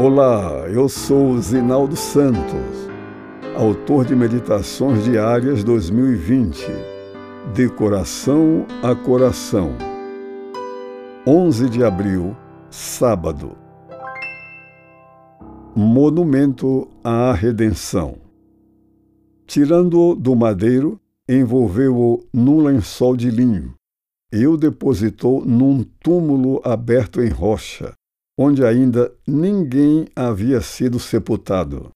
Olá, eu sou Zinaldo Santos, autor de Meditações Diárias 2020, de coração a coração. 11 de abril, sábado. Monumento à Redenção. Tirando-o do madeiro, envolveu-o num lençol de linho e o depositou num túmulo aberto em rocha, onde ainda ninguém havia sido sepultado.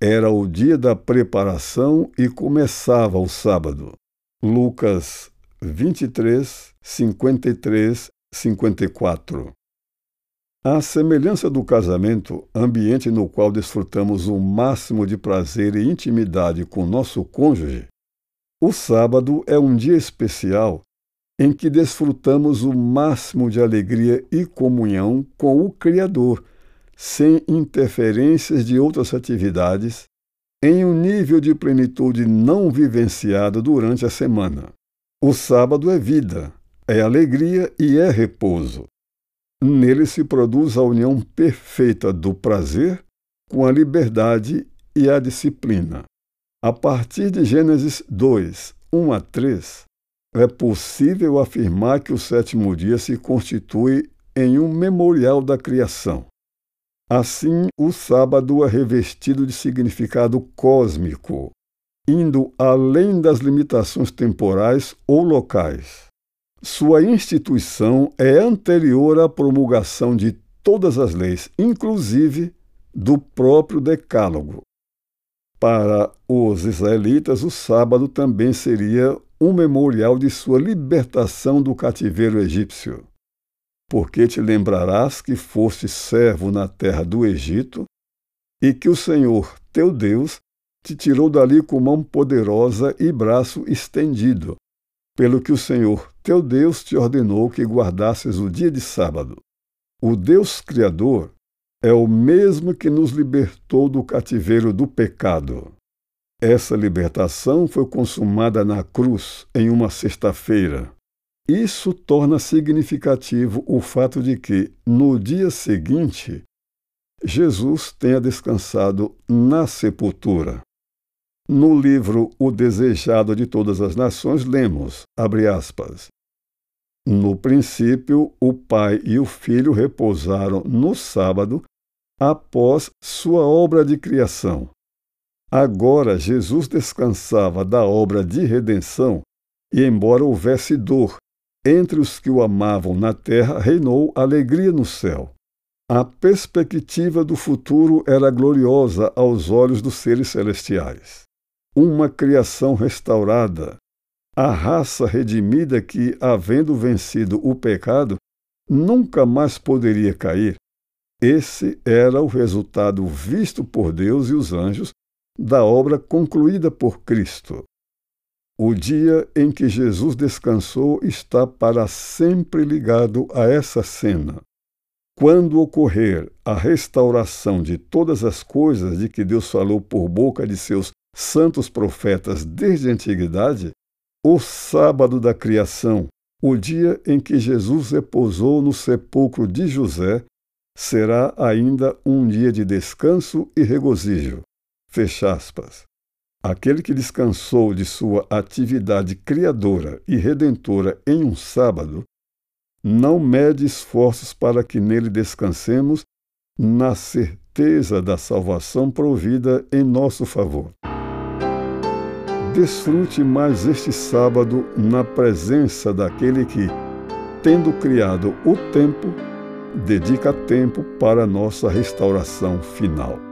Era o dia da preparação e começava o sábado. Lucas 23, 53, 54. À semelhança do casamento, ambiente no qual desfrutamos o máximo de prazer e intimidade com nosso cônjuge, o sábado é um dia especial em que desfrutamos o máximo de alegria e comunhão com o Criador, sem interferências de outras atividades, em um nível de plenitude não vivenciado durante a semana. O sábado é vida, é alegria e é repouso. Nele se produz a união perfeita do prazer com a liberdade e a disciplina. A partir de Gênesis 2, 1 a 3, é possível afirmar que o sétimo dia se constitui em um memorial da criação. Assim, o sábado é revestido de significado cósmico, indo além das limitações temporais ou locais. Sua instituição é anterior à promulgação de todas as leis, inclusive do próprio Decálogo. Para os israelitas, o sábado também seria um memorial de sua libertação do cativeiro egípcio. Porque te lembrarás que foste servo na terra do Egito e que o Senhor, teu Deus, te tirou dali com mão poderosa e braço estendido, pelo que o Senhor, teu Deus, te ordenou que guardasses o dia de sábado. O Deus Criador é o mesmo que nos libertou do cativeiro do pecado. Essa libertação foi consumada na cruz em uma sexta-feira. Isso torna significativo o fato de que, no dia seguinte, Jesus tenha descansado na sepultura. No livro O Desejado de Todas as Nações, lemos, aspas, No princípio, o Pai e o Filho repousaram no sábado após sua obra de criação. Agora Jesus descansava da obra de redenção, e embora houvesse dor entre os que o amavam na terra, reinou alegria no céu. A perspectiva do futuro era gloriosa aos olhos dos seres celestiais. Uma criação restaurada, a raça redimida que, havendo vencido o pecado, nunca mais poderia cair. Esse era o resultado visto por Deus e os anjos da obra concluída por Cristo. O dia em que Jesus descansou está para sempre ligado a essa cena. Quando ocorrer a restauração de todas as coisas de que Deus falou por boca de seus santos profetas desde a antiguidade, o sábado da criação, o dia em que Jesus repousou no sepulcro de José, será ainda um dia de descanso e regozijo. Fecha aspas. Aquele que descansou de sua atividade criadora e redentora em um sábado, não mede esforços para que nele descansemos na certeza da salvação provida em nosso favor. Desfrute mais este sábado na presença daquele que, tendo criado o tempo, dedica tempo para nossa restauração final.